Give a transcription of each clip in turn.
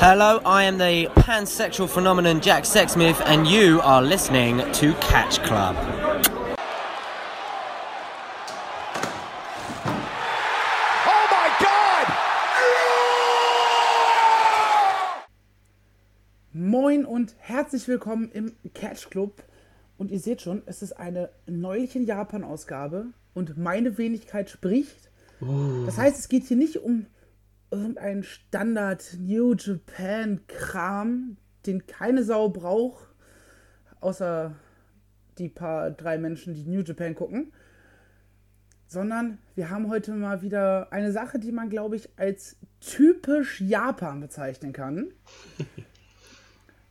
Hello, I am the pansexual phenomenon Jack Sexsmith, and you are listening to Catch Club. Oh my God! Moin und herzlich willkommen im Catch Club. Und ihr seht schon, es ist eine neuliche Japan-Ausgabe und meine Wenigkeit spricht. Das heißt, es geht hier nicht um irgendeinen Standard New Japan Kram, den keine Sau braucht, außer die paar drei Menschen, die New Japan gucken, sondern wir haben heute mal wieder eine Sache, die man, glaube ich, als typisch Japan bezeichnen kann.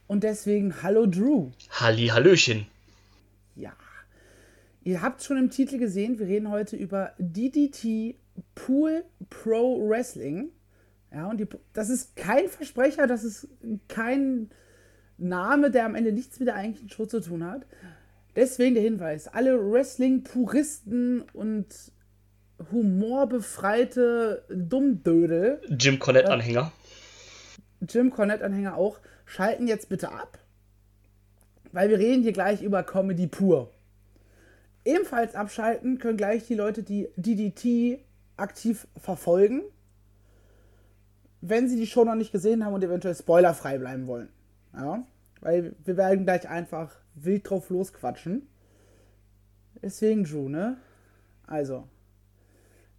Und deswegen Hallo Drew. Halli, Hallöchen. Ja. Ihr habt schon im Titel gesehen, wir reden heute über DDT Pool Pro Wrestling. Ja, und die, das ist kein Versprecher, das ist kein Name, der am Ende nichts mit der eigentlichen Show zu tun hat. Deswegen der Hinweis: alle Wrestling-Puristen und humorbefreite Dummdödel, Jim Cornette-Anhänger. Jim Cornette-Anhänger auch, schalten jetzt bitte ab, weil wir reden hier gleich über Comedy pur. Ebenfalls abschalten können gleich die Leute, die DDT aktiv verfolgen, wenn sie die Show noch nicht gesehen haben und eventuell spoilerfrei bleiben wollen. Ja, weil wir werden gleich einfach wild drauf losquatschen. Deswegen, Drew, ne? Also,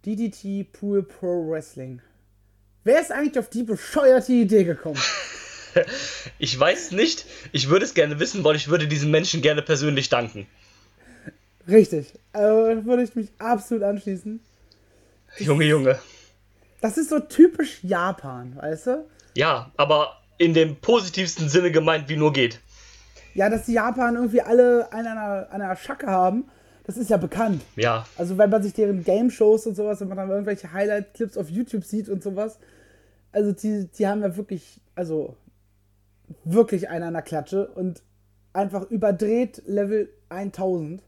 DDT Pool Pro Wrestling. Wer ist eigentlich auf die bescheuerte Idee gekommen? Ich weiß nicht. Ich würde es gerne wissen, weil ich würde diesen Menschen gerne persönlich danken. Richtig. Also, würde ich mich absolut anschließen. Junge, Junge. Das ist so typisch Japan, weißt du? Ja, aber in dem positivsten Sinne gemeint, wie nur geht. Ja, dass die Japan irgendwie alle an einer, an einer Schacke haben, das ist ja bekannt. Ja, Also wenn man sich deren Game-Shows und sowas, wenn man dann irgendwelche Highlight-Clips auf YouTube sieht und sowas, also die, die haben ja wirklich, also wirklich einen an der Klatsche und einfach überdreht Level 1000.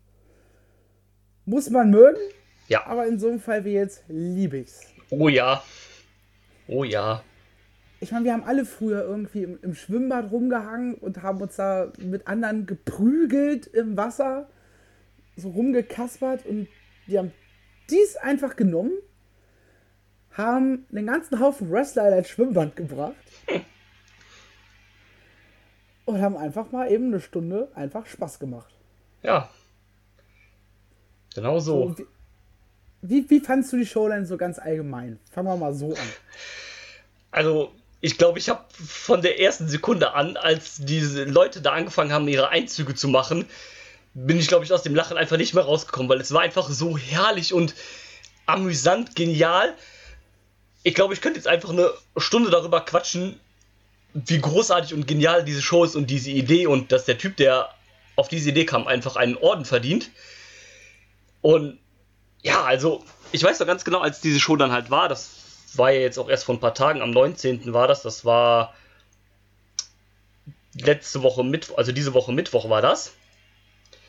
Muss man mögen, ja. aber in so einem Fall wie jetzt liebe ich's. Oh ja. Oh ja. Ich meine, wir haben alle früher irgendwie im, im Schwimmbad rumgehangen und haben uns da mit anderen geprügelt im Wasser, so rumgekaspert und die haben dies einfach genommen, haben den ganzen Haufen Wrestler in ein Schwimmbad gebracht und haben einfach mal eben eine Stunde einfach Spaß gemacht. Ja. Genau so. Und wie, wie, fandst du die Show denn so ganz allgemein? Fangen wir mal so an. Also, ich glaube, ich habe von der ersten Sekunde an, als diese Leute da angefangen haben, ihre Einzüge zu machen, bin ich, glaube ich, aus dem Lachen einfach nicht mehr rausgekommen, weil es war einfach so herrlich und amüsant, genial. Ich glaube, ich könnte jetzt einfach eine Stunde darüber quatschen, wie großartig und genial diese Show ist und diese Idee und dass der Typ, der auf diese Idee kam, einfach einen Orden verdient. Und ja, also, ich weiß doch ganz genau, als diese Show dann halt war, das war ja jetzt auch erst vor ein paar Tagen, am 19. war das, das war letzte Woche Mittwoch, also diese Woche Mittwoch war das.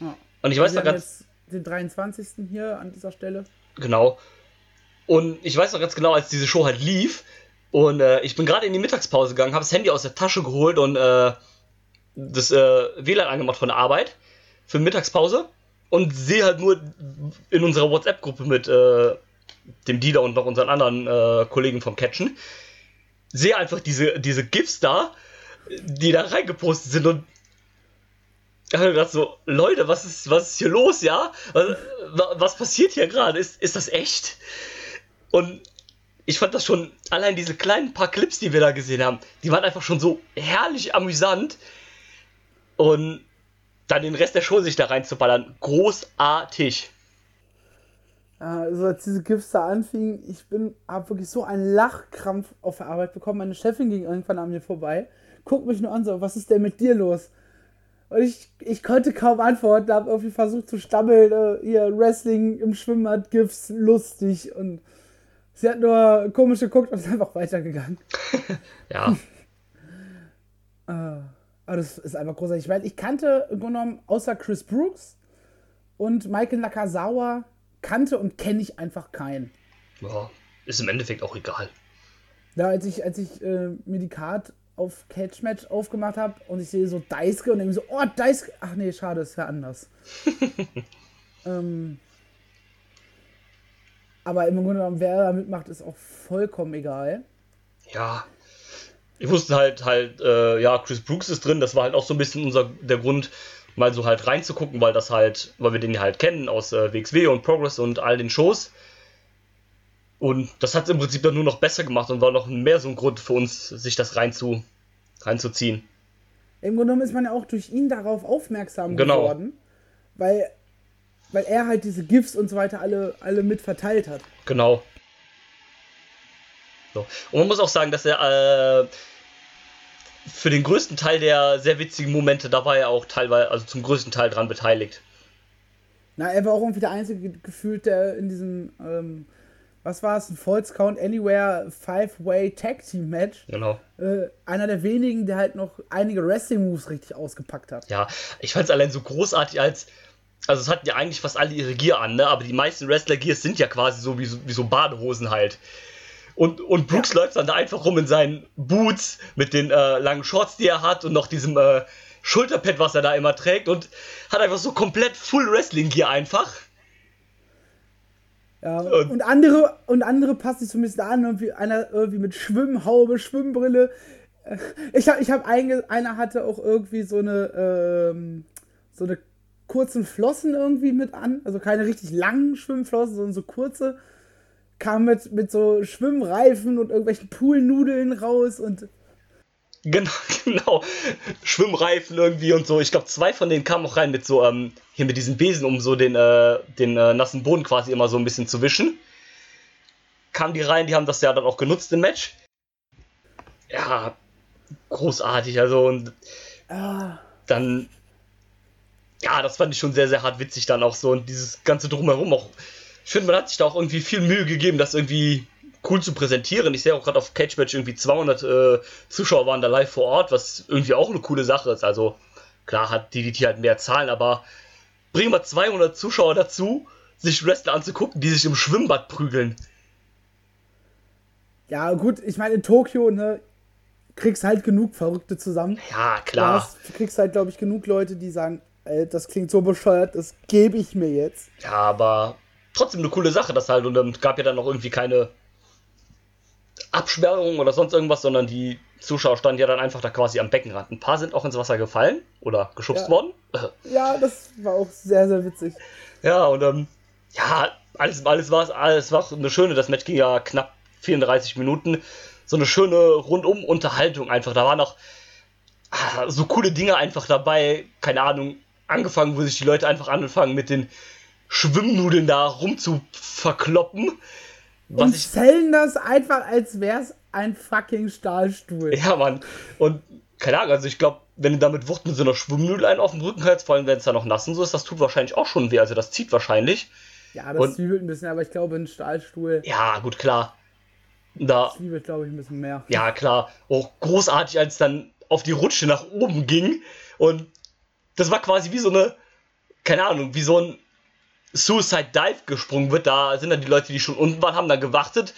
Ja. Und ich weiß noch ganz, den 23. hier an dieser Stelle. genau. Und ich weiß noch ganz genau, als diese Show halt lief und äh, ich bin gerade in die Mittagspause gegangen, habe das Handy aus der Tasche geholt und äh, das äh, WLAN angemacht von der Arbeit für Mittagspause und sehe halt nur in unserer WhatsApp-Gruppe mit äh, dem Dieter und noch unseren anderen äh, Kollegen vom Catchen, sehe einfach diese, diese GIFs da, die da reingepostet sind und ich habe gedacht so, Leute, was ist, was ist hier los, ja? Was, wa- was passiert hier gerade? Ist, ist das echt? Und ich fand das schon, allein diese kleinen paar Clips, die wir da gesehen haben, die waren einfach schon so herrlich amüsant. Und dann den Rest der Show sich da reinzuballern, großartig. Ja, Also als diese GIFs da anfingen, ich bin, hab wirklich so einen Lachkrampf auf der Arbeit bekommen. Meine Chefin ging irgendwann an mir vorbei, guckt mich nur an, so, was ist denn mit dir los? Und ich, ich konnte kaum antworten, habe irgendwie versucht zu stammeln, äh, ihr Wrestling im Schwimmbad, GIFs, lustig. Und sie hat nur komisch geguckt und ist einfach weitergegangen. Ja, Aber das ist einfach großartig, weil ich kannte im Grunde genommen außer Chris Brooks und Michael Nakazawa kannte und kenne ich einfach keinen. ja, ist im Endeffekt auch egal. Ja, als ich, als ich äh, mir die Card auf Catch Match aufgemacht habe und ich sehe so Daisuke und denke so, oh, Daisuke. Ach nee, schade, es wäre anders. ähm, aber im Grunde genommen, wer da mitmacht, ist auch vollkommen egal. Ja. Ich wusste halt, halt, äh, ja, Chris Brooks ist drin, das war halt auch so ein bisschen unser, der Grund, mal so halt reinzugucken, weil das halt, weil wir den halt kennen aus äh, WXW und Progress und all den Shows. Und das hat es im Prinzip dann nur noch besser gemacht und war noch mehr so ein Grund für uns, sich das reinzu, reinzuziehen. Im Grunde genommen ist man ja auch durch ihn darauf aufmerksam Genau. geworden, weil, weil er halt diese GIFs und so weiter alle, alle mit verteilt hat. Genau. So. Und man muss auch sagen, dass er äh, für den größten Teil der sehr witzigen Momente, da war er auch teilweise, also zum größten Teil dran beteiligt. Na, er war auch irgendwie der einzige ge- gefühlt, der in diesem, ähm, was war es, ein False Count Anywhere Five-Way Tag Team Match, Genau. äh, einer der wenigen, der halt noch einige Wrestling Moves richtig ausgepackt hat. Ja, ich fand es allein so großartig als. Also es hatten ja eigentlich fast alle ihre Gear an, ne? Aber die meisten Wrestler-Gears sind ja quasi so wie, so wie so Badehosen halt. Und, und Brooks läuft dann da einfach rum in seinen Boots mit den äh, langen Shorts, die er hat und noch diesem äh, Schulterpad, was er da immer trägt und hat einfach so komplett Full Wrestling-Gear einfach. Ja, Und- und andere, und andere passen sich bisschen an, irgendwie einer irgendwie mit Schwimmhaube, Schwimmbrille. Ich habe, ich hab einge, einer hatte auch irgendwie so eine, ähm, so eine kurzen Flossen irgendwie mit an, also keine richtig langen Schwimmflossen, sondern so kurze. Kam mit, mit so Schwimmreifen und irgendwelchen Poolnudeln raus und Genau, genau. Schwimmreifen irgendwie und so. Ich glaube, zwei von denen kamen auch rein mit so, ähm, hier mit diesen Besen, um so den, äh, den äh, nassen Boden quasi immer so ein bisschen zu wischen. Kamen die rein, die haben das ja dann auch genutzt im Match. Ja, großartig. Also, und ah, dann, ja, das fand ich schon sehr, sehr hart witzig dann auch so. Und dieses ganze Drumherum auch. Ich finde, man hat sich da auch irgendwie viel Mühe gegeben, das irgendwie cool zu präsentieren. Ich sehe auch gerade auf Cage Match irgendwie 200 äh, Zuschauer waren da live vor Ort, was irgendwie auch eine coole Sache ist. Also, klar hat DDT halt mehr Zahlen, aber bringen wir 200 Zuschauer dazu, sich Wrestler anzugucken, die sich im Schwimmbad prügeln. ja gut, ich meine in Tokio, ne, kriegst halt genug Verrückte zusammen. Ja, Du, klar. hast, du kriegst halt, glaube ich, genug Leute, die sagen, ey, das klingt so bescheuert, das gebe ich mir jetzt. Ja, aber trotzdem eine coole Sache, das halt. Und es gab ja dann noch irgendwie keine Absperrung oder sonst irgendwas, sondern die Zuschauer standen ja dann einfach da quasi am Beckenrand. Ein paar sind auch ins Wasser gefallen oder geschubst Ja. worden. Ja, das war auch sehr, sehr witzig. Ja, und ähm, ja, alles, alles war alles war eine schöne, das Match ging ja knapp 34 Minuten. So eine schöne Rundum-Unterhaltung einfach. Da waren noch ah, so coole Dinge einfach dabei. Keine Ahnung, angefangen, wo sich die Leute einfach anfangen mit den Schwimmnudeln da rum zu verkloppen. Was Und ich zählen das einfach, als wär's ein fucking Stahlstuhl. Ja, Mann. Und keine Ahnung, also ich glaube, wenn du damit Wucht mit so einer Schwimmnudel einen auf den Rücken hältst, vor allem wenn es da noch nass und so ist, das tut wahrscheinlich auch schon weh. Also das zieht wahrscheinlich. Ja, das Und- zwiebelt ein bisschen, aber ich glaube, ein Stahlstuhl Ja, gut, klar. Da, zwiebelt, glaube ich, ein bisschen mehr. ja, klar. Auch großartig, als es dann auf die Rutsche nach oben ging. Und das war quasi wie so eine, keine Ahnung, wie so ein Suicide Dive gesprungen wird. Da sind dann die Leute, die schon unten waren, haben dann gewartet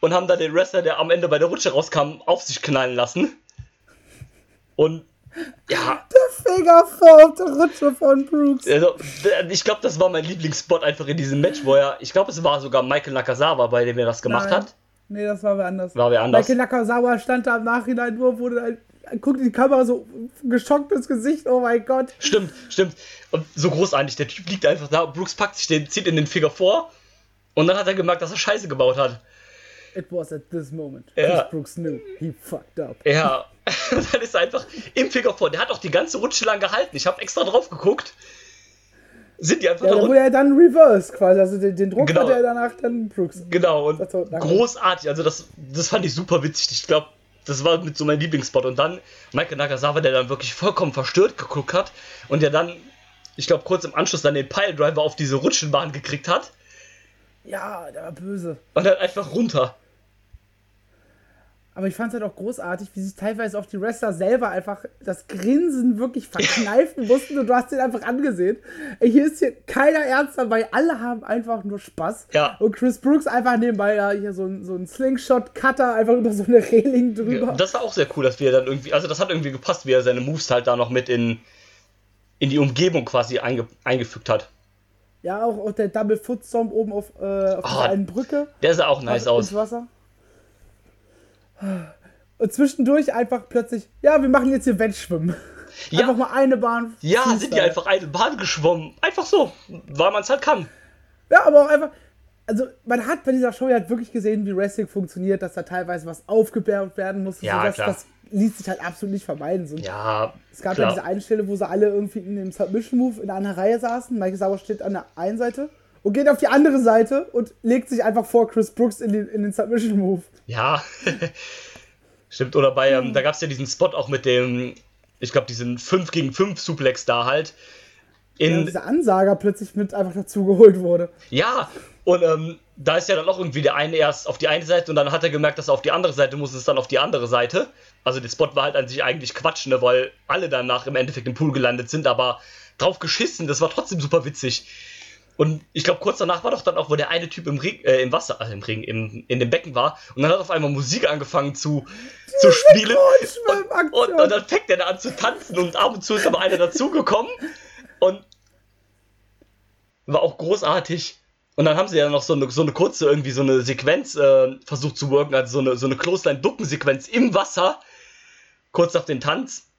und haben dann den Wrestler, der am Ende bei der Rutsche rauskam, auf sich knallen lassen. Und ja, Der Finger vor auf der Rutsche von Brooks. Also, ich glaube, das war mein Lieblingsspot einfach in diesem Match, wo er, ich glaube, es war sogar Michael Nakazawa, bei dem er das gemacht Nein. hat. Nee, das war wer anders. War wer anders. Michael Nakazawa stand da im Nachhinein nur, wurde halt, guckt die Kamera so geschocktes Gesicht, oh mein Gott. Stimmt, stimmt. Und so großartig, der Typ liegt einfach da, Brooks packt sich den, zieht in den Finger vor und dann hat er gemerkt, dass er Scheiße gebaut hat. It was at this moment. Ja. Brooks knew he fucked up. Ja, dann ist er einfach im Finger vor. Der hat auch die ganze Rutsche lang gehalten. Ich habe extra drauf geguckt. Sind die einfach Ja, da wurde er dann reversed quasi. Also den, den Druck Genau. hatte er danach dann Brooks. Genau, und großartig. Also das, das fand ich super witzig. Ich glaube, das war mit so mein Lieblingsspot. Und dann Michael Nakazawa, der dann wirklich vollkommen verstört geguckt hat und der dann, ich glaube, kurz im Anschluss dann den Piledriver auf diese Rutschenbahn gekriegt hat Ja, der war böse. und dann einfach runter. Aber ich fand es halt auch großartig, wie sich teilweise auch die Wrestler selber einfach das Grinsen wirklich verkneifen mussten und du hast den einfach angesehen. Hier ist hier keiner ernst dabei, alle haben einfach nur Spaß. Ja. Und Chris Brooks einfach nebenbei ja hier so ein, so ein Slingshot-Cutter einfach über so eine Reling drüber. Ja, das war auch sehr cool, dass wir dann irgendwie, also das hat irgendwie gepasst, wie er seine Moves halt da noch mit in, in die Umgebung quasi einge, eingefügt hat. Ja, auch, auch der Double Foot Stomp oben auf, äh, auf Oh, dieser einen Brücke. Der sah auch nice Also aus. Ins Wasser. Und zwischendurch einfach plötzlich, ja, wir machen jetzt hier Wettschwimmen. Ja. Einfach mal eine Bahn. Ja, Freestyle. sind die einfach eine Bahn geschwommen. Einfach so, weil man es halt kann. Ja, aber auch einfach. Also, man hat bei dieser Show ja halt wirklich gesehen, wie Wrestling funktioniert, dass da teilweise was aufgebaut werden muss. Ja, das, klar. das ließ sich halt absolut nicht vermeiden. So, Ja, es gab klar. ja diese eine Stelle, wo sie alle irgendwie in dem Submission Move in einer Reihe saßen. Mike Sauer steht an der einen Seite und geht auf die andere Seite und legt sich einfach vor Chris Brooks in den, in den Submission Move. Ja. Stimmt, oder bei, ähm, da gab es ja diesen Spot auch mit dem, ich glaube, diesen 5 gegen 5 Suplex da halt. Ja, In, und dieser Ansager plötzlich mit einfach dazugeholt wurde. Ja, und ähm, da ist ja dann auch irgendwie der eine erst auf die eine Seite und dann hat er gemerkt, dass er auf die andere Seite muss, ist dann auf die andere Seite. Also der Spot war halt an sich eigentlich Quatsch, ne, weil alle danach im Endeffekt im Pool gelandet sind, aber drauf geschissen, das war trotzdem super witzig. Und ich glaube, kurz danach war doch dann auch, wo der eine Typ im, Ring, äh, im Wasser, also im Ring, im, in dem Becken war und dann hat auf einmal Musik angefangen zu, zu spielen. Und, und, und dann fängt er da an zu tanzen und ab und zu ist aber einer dazugekommen und war auch großartig. Und dann haben sie ja noch so eine, so eine kurze, irgendwie so eine Sequenz äh, versucht zu worken, also so eine, so eine Clothesline-Ducken-Sequenz im Wasser, kurz auf den Tanz.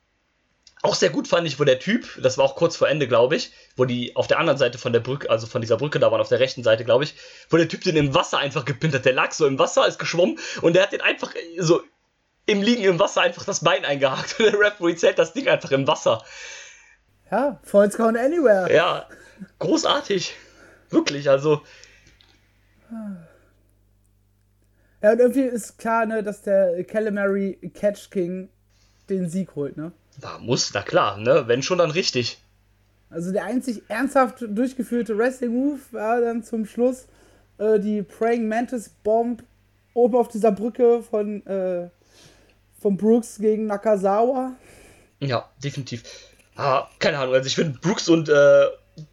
Auch sehr gut fand ich, wo der Typ, das war auch kurz vor Ende, glaube ich, wo die auf der anderen Seite von der Brücke, also von dieser Brücke da waren, auf der rechten Seite, glaube ich, wo der Typ den im Wasser einfach gepinnt hat. Der lag so im Wasser, ist geschwommen und der hat den einfach so im Liegen im Wasser einfach das Bein eingehakt. Und der Referee zählt das Ding einfach im Wasser. Ja, Falls Count Anywhere. Ja, großartig. Wirklich, also. Ja, und irgendwie ist klar, ne, dass der Calamari Catch King den Sieg holt, ne? Da muss, na klar, ne? Wenn schon, dann richtig. Also der einzig ernsthaft durchgeführte Wrestling-Move war dann zum Schluss äh, die Praying Mantis Bomb oben auf dieser Brücke von, äh, von Brooks gegen Nakazawa. Ja, definitiv. Ah, keine Ahnung, also ich finde Brooks und äh,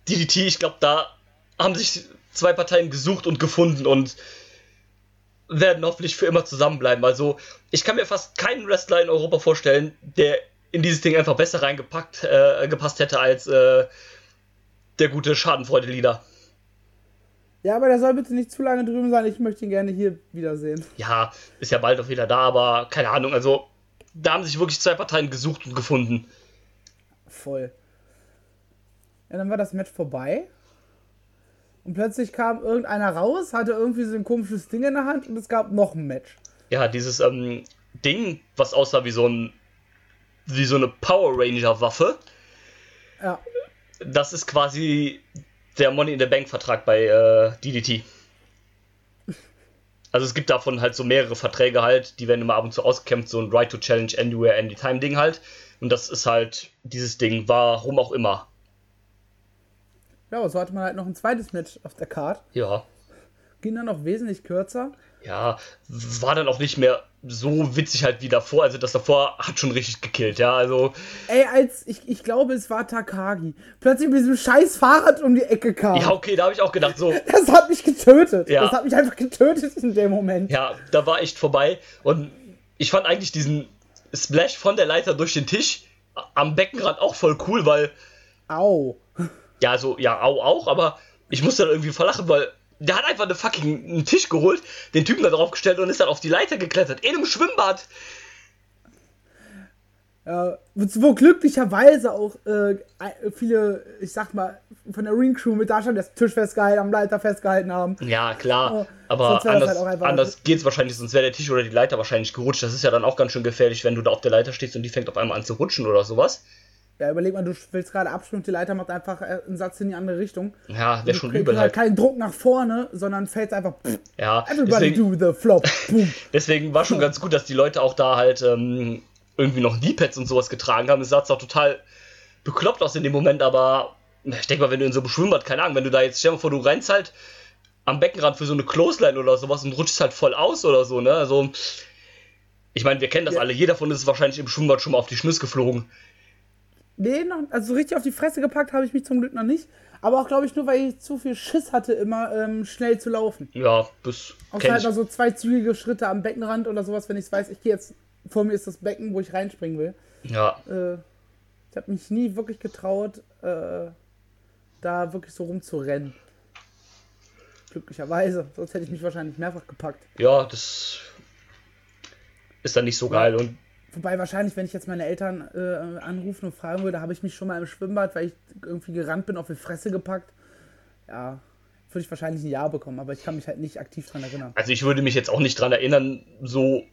DDT, ich glaube, da haben sich zwei Parteien gesucht und gefunden und werden hoffentlich für immer zusammenbleiben. Also, ich kann mir fast keinen Wrestler in Europa vorstellen, der in dieses Ding einfach besser reingepackt, äh, gepasst hätte als äh, der gute Schadenfreude-Leader. Ja, aber der soll bitte nicht zu lange drüben sein. Ich möchte ihn gerne hier wiedersehen. Ja, ist ja bald auch wieder da, aber keine Ahnung, also da haben sich wirklich zwei Parteien gesucht und gefunden. Voll. Ja, dann war das Match vorbei. Und plötzlich kam irgendeiner raus, hatte irgendwie so ein komisches Ding in der Hand und es gab noch ein Match. Ja, dieses ähm, Ding, was aussah wie so ein wie so eine Power Ranger Waffe, Ja. das ist quasi der Money in the Bank Vertrag bei äh, DDT. Also es gibt davon halt so mehrere Verträge halt, die werden immer ab und zu ausgekämpft, so ein Right to Challenge Anywhere Anytime Ding halt. Und das ist halt dieses Ding, warum auch immer. Ja, aber so hatte man halt noch ein zweites Match auf der Card. Ja. Ging dann noch wesentlich kürzer. Ja, war dann auch nicht mehr so witzig halt wie davor. Also das davor hat schon richtig gekillt, ja. Also, Ey, als ich, ich glaube, es war Takagi, plötzlich mit diesem scheiß Fahrrad um die Ecke kam. ja, okay, da habe ich auch gedacht, so, Das hat mich getötet. Ja. Das hat mich einfach getötet in dem Moment. ja, da war echt vorbei. Und ich fand eigentlich diesen Splash von der Leiter durch den Tisch am Beckenrand auch voll cool, weil, Au. ja, so, ja, au, auch, aber ich musste dann irgendwie verlachen, weil der hat einfach eine fucking einen Tisch geholt, den Typen da drauf gestellt und ist dann auf die Leiter geklettert. In einem Schwimmbad. Ja, wo glücklicherweise auch äh, viele, ich sag mal, von der Ring Crew mit da schon das Tisch festgehalten, am Leiter festgehalten haben. Ja, klar. Aber anders, halt anders geht's wahrscheinlich, sonst wäre der Tisch oder die Leiter wahrscheinlich gerutscht. Das ist ja dann auch ganz schön gefährlich, wenn du da auf der Leiter stehst und die fängt auf einmal an zu rutschen oder sowas. Ja, überleg mal, du willst gerade abspringen, die Leiter macht einfach äh, einen Satz in die andere Richtung. Ja, wäre schon übel halt halt. keinen Druck nach vorne, sondern fällt einfach. Pff, Ja, everybody deswegen, do the flop. Deswegen war schon ganz gut, dass die Leute auch da halt ähm, irgendwie noch Kneepads und sowas getragen haben. Es sah zwar total bekloppt aus in dem Moment, aber ich denke mal, wenn du in so einem Schwimmbad, keine Ahnung, wenn du da jetzt, stell dir mal vor, du rennst halt am Beckenrand für so eine Clothesline oder sowas und rutschst halt voll aus oder so, ne? Also, Ich meine, wir kennen das Ja. alle. Jeder von uns ist wahrscheinlich im Schwimmbad schon mal auf die Schnüss geflogen. Nee, noch, also so richtig auf die Fresse gepackt habe ich mich zum Glück noch nicht. Aber auch, glaube ich, nur weil ich zu viel Schiss hatte, immer ähm, schnell zu laufen. Ja, das Außer halt mal so zwei zügige Schritte am Beckenrand oder sowas, wenn ich weiß, ich gehe jetzt, vor mir ist das Becken, wo ich reinspringen will. Ja, Äh, ich habe mich nie wirklich getraut, äh, da wirklich so rumzurennen. Glücklicherweise, sonst hätte ich mich wahrscheinlich mehrfach gepackt. ja, das ist dann nicht so geil. Und Wobei wahrscheinlich, wenn ich jetzt meine Eltern äh, anrufen und fragen würde, habe ich mich schon mal im Schwimmbad, weil ich irgendwie gerannt bin, auf die Fresse gepackt. Ja, würde ich wahrscheinlich ein Ja bekommen, aber ich kann mich halt nicht aktiv dran erinnern. also ich würde mich jetzt auch nicht dran erinnern, so,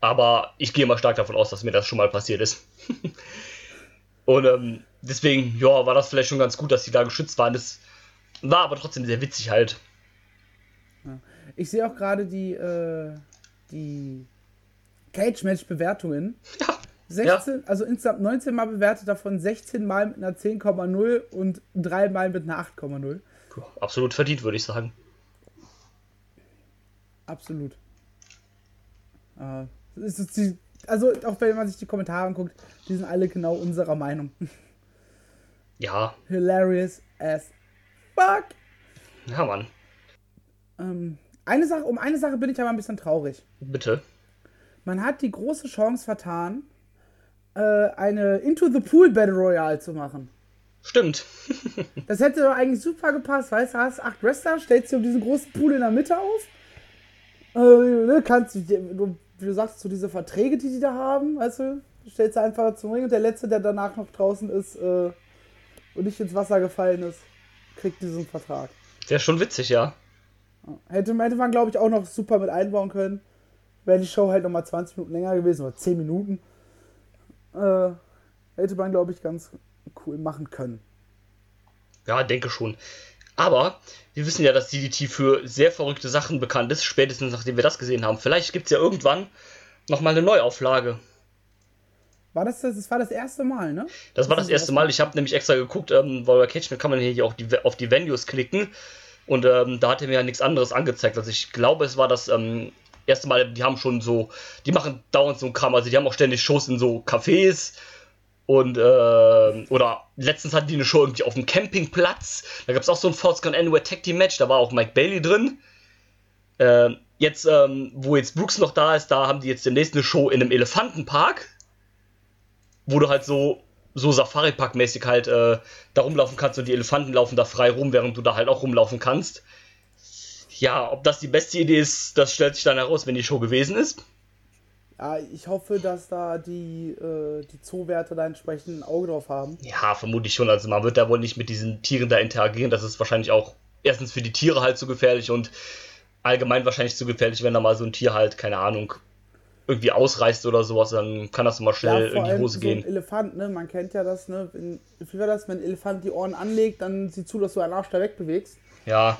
aber ich gehe mal stark davon aus, dass mir das schon mal passiert ist. Und ähm, deswegen, ja, war das vielleicht schon ganz gut, dass die da geschützt waren. Das war aber trotzdem sehr witzig halt. Ich sehe auch gerade die, äh, die Cage-Match-Bewertungen. Ja, 16, also insgesamt 19 Mal bewertet, davon 16 Mal mit einer 10,0 und 3 Mal mit einer 8,0. ja, absolut verdient, würde ich sagen. Absolut. Äh, die, also auch wenn man sich die Kommentare anguckt, die sind alle genau unserer Meinung. Ja, Hilarious as fuck. ja, Mann. Ähm, eine Sache, um eine Sache bin ich aber ein bisschen traurig. Bitte. Man hat die große Chance vertan, äh, eine Into the Pool Battle Royale zu machen. Stimmt. Das hätte doch eigentlich super gepasst, weißt du, hast acht Wrestler, stellst dir um diesen großen Pool in der Mitte auf. Äh, ne, kannst du, du, wie du sagst, so diese Verträge, die die da haben, weißt du, stellst du einfach zum Ring und der Letzte, der danach noch draußen ist äh, und nicht ins Wasser gefallen ist, kriegt diesen Vertrag. Wäre schon witzig, ja. Hätte, hätte man, glaube ich, auch noch super mit einbauen können. Wäre die Show halt nochmal 20 Minuten länger gewesen oder 10 Minuten. Äh, hätte man, glaube ich, ganz cool machen können. Ja, denke schon. Aber wir wissen ja, dass DDT für sehr verrückte Sachen bekannt ist, spätestens nachdem wir das gesehen haben. Vielleicht gibt es ja irgendwann nochmal eine Neuauflage. War das, das, das war das erste Mal, ne? Das war das erste Mal. Ich habe nämlich extra geguckt, ähm, weil bei Cage kann man hier auch die, auf die Venues klicken. Und ähm, da hat er mir ja nichts anderes angezeigt. Also ich glaube, es war das ähm, erste Mal, die haben schon so, die machen dauernd so einen Kram. Also die haben auch ständig Shows in so Cafés. Und, äh, oder letztens hatten die eine Show irgendwie auf dem Campingplatz. Da gab es auch so ein Force Gone Anywhere Tag Team Match. Da war auch Mike Bailey drin. Ähm, jetzt, ähm, wo jetzt Brooks noch da ist, da haben die jetzt demnächst eine Show in einem Elefantenpark wo du halt so, so Safari-Park-mäßig halt äh, da rumlaufen kannst und die Elefanten laufen da frei rum, während du da halt auch rumlaufen kannst. Ja, ob das die beste Idee ist, das stellt sich dann heraus, wenn die Show gewesen ist. Ja, ich hoffe, dass da die, äh, die Zoowärter da entsprechend ein Auge drauf haben. Ja, vermutlich schon. Also man wird da wohl nicht mit diesen Tieren da interagieren. Das ist wahrscheinlich auch erstens für die Tiere halt zu gefährlich und allgemein wahrscheinlich zu gefährlich, wenn da mal so ein Tier halt, keine Ahnung, irgendwie ausreißt oder sowas, dann kann das mal schnell in die Hose so gehen. ein Elefant, ne? Man kennt ja das, ne? Wenn, wie war das, wenn ein Elefant die Ohren anlegt, dann sieh zu, dass du einen Arsch da wegbewegst. Ja,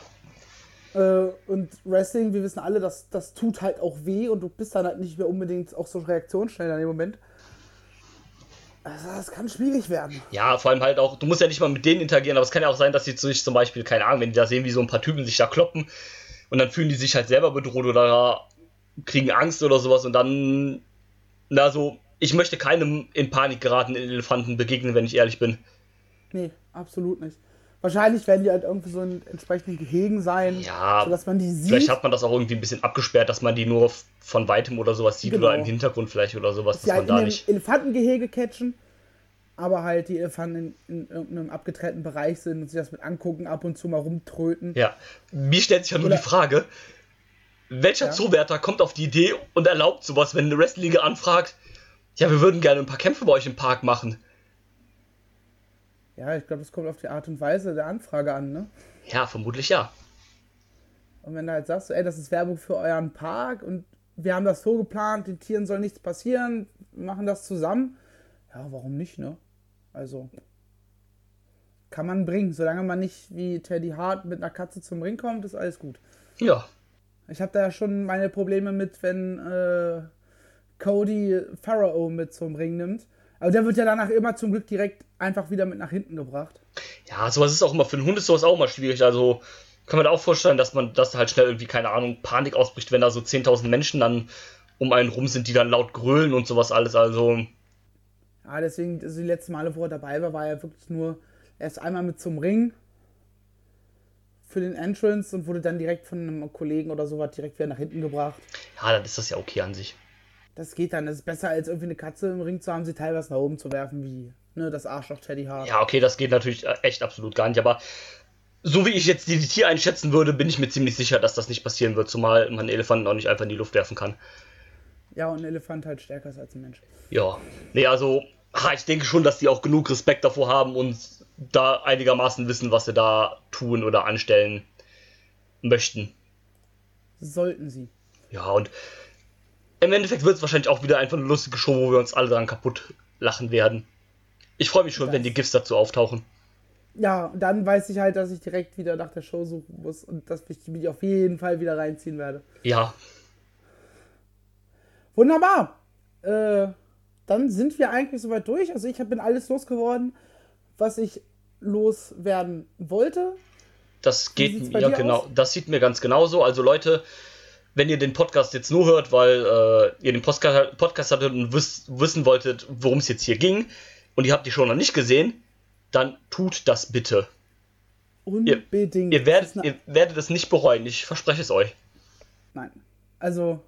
und Wrestling, wir wissen alle, dass das tut halt auch weh und du bist dann halt nicht mehr unbedingt auch so reaktionsschnell in dem Moment. Also, das kann schwierig werden. Ja, vor allem halt auch, du musst ja nicht mal mit denen interagieren, aber es kann ja auch sein, dass sie sich zum Beispiel, keine Ahnung, wenn die da sehen, wie so ein paar Typen sich da kloppen und dann fühlen die sich halt selber bedroht oder kriegen Angst oder sowas und dann, na so, ich möchte keinem in Panik geratenen Elefanten begegnen, wenn ich ehrlich bin. Nee, absolut nicht. Wahrscheinlich werden die halt irgendwie so in entsprechenden Gehegen sein, Ja, sodass man die sieht. Vielleicht hat man das auch irgendwie ein bisschen abgesperrt, dass man die nur von weitem oder sowas sieht Genau. oder im Hintergrund vielleicht oder sowas, dass die halt man da nicht. Elefantengehege catchen, aber halt die Elefanten in, in irgendeinem abgetrennten Bereich sind und sich das mit angucken, ab und zu mal rumtröten. Ja, mir stellt sich ja nur Oder- die Frage, welcher Ja. Zoowärter kommt auf die Idee und erlaubt sowas, wenn eine Wrestling-Liga anfragt, ja, wir würden gerne ein paar Kämpfe bei euch im Park machen. Ja, ich glaube, das kommt auf die Art und Weise der Anfrage an, ne? Ja, vermutlich ja. Und wenn du halt sagst, ey, das ist Werbung für euren Park und wir haben das so geplant, den Tieren soll nichts passieren, machen das zusammen. Ja, warum nicht, ne? Also, kann man bringen. Solange man nicht wie Teddy Hart mit einer Katze zum Ring kommt, ist alles gut. Ja, Ich habe da ja schon meine Probleme mit, wenn äh, Cody Pharaoh mit zum Ring nimmt. Aber der wird ja danach immer zum Glück direkt einfach wieder mit nach hinten gebracht. ja, sowas ist auch immer, für einen Hund ist sowas auch immer schwierig. Also kann man da auch vorstellen, dass man das halt schnell irgendwie, keine Ahnung, Panik ausbricht, wenn da so 10.000 Menschen dann um einen rum sind, die dann laut grölen und sowas alles. Also, Ja, deswegen, also die letzten Male, wo er dabei war, war er wirklich nur erst einmal mit zum Ring für den Entrance und wurde dann direkt von einem Kollegen oder sowas direkt wieder nach hinten gebracht. ja, dann ist das ja okay an sich. Das geht dann. Das ist besser, als irgendwie eine Katze im Ring zu haben, sie teilweise nach oben zu werfen, wie ne, das Arschloch Teddy Hart. Ja, okay, das geht natürlich äh, echt absolut gar nicht, aber so wie ich jetzt die Tier einschätzen würde, bin ich mir ziemlich sicher, dass das nicht passieren wird, zumal man Elefanten auch nicht einfach in die Luft werfen kann. Ja, und ein Elefant halt stärker ist als ein Mensch. Ja, nee, also ha, ich denke schon, dass die auch genug Respekt davor haben und da einigermaßen wissen, was sie da tun oder anstellen möchten. Sollten sie. Ja, und im Endeffekt wird es wahrscheinlich auch wieder einfach eine lustige Show, wo wir uns alle dran kaputt lachen werden. Ich freue mich schon, Das- wenn die GIFs dazu auftauchen. Ja, und dann weiß ich halt, dass ich direkt wieder nach der Show suchen muss und dass ich mich auf jeden Fall wieder reinziehen werde. Ja, Wunderbar. Äh, dann sind wir eigentlich soweit durch. Also ich bin alles losgeworden, was ich loswerden wollte. Das geht ja genau. aus? Das sieht mir ganz genauso. Also Leute, wenn ihr den Podcast jetzt nur hört, weil äh, ihr den Podcast, Podcast hattet und wisst, wissen wolltet, worum es jetzt hier ging, und ihr habt die schon noch nicht gesehen, dann tut das bitte. Unbedingt. Ihr Das werdet, ihr werdet es nicht bereuen. Ich verspreche es euch. Nein. Also,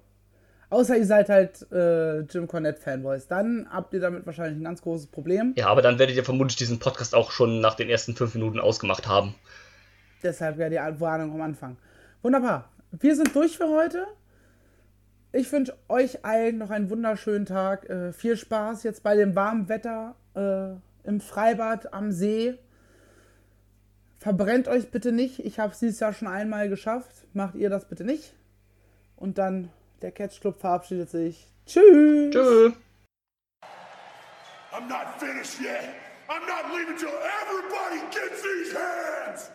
außer ihr seid halt äh, Jim Cornette-Fanboys. Dann habt ihr damit wahrscheinlich ein ganz großes Problem. Ja, aber dann werdet ihr vermutlich diesen Podcast auch schon nach den ersten fünf Minuten ausgemacht haben. Deshalb ja die Warnung am Anfang. Wunderbar. Wir sind durch für heute. Ich wünsche euch allen noch einen wunderschönen Tag. Äh, viel Spaß jetzt bei dem warmen Wetter äh, im Freibad am See. Verbrennt euch bitte nicht. Ich habe es dieses Jahr schon einmal geschafft. Macht ihr das bitte nicht. Und dann der Catch Club verabschiedet sich. Tschüss. Tschö. I'm not finished yet. I'm not leaving till everybody gets these hands.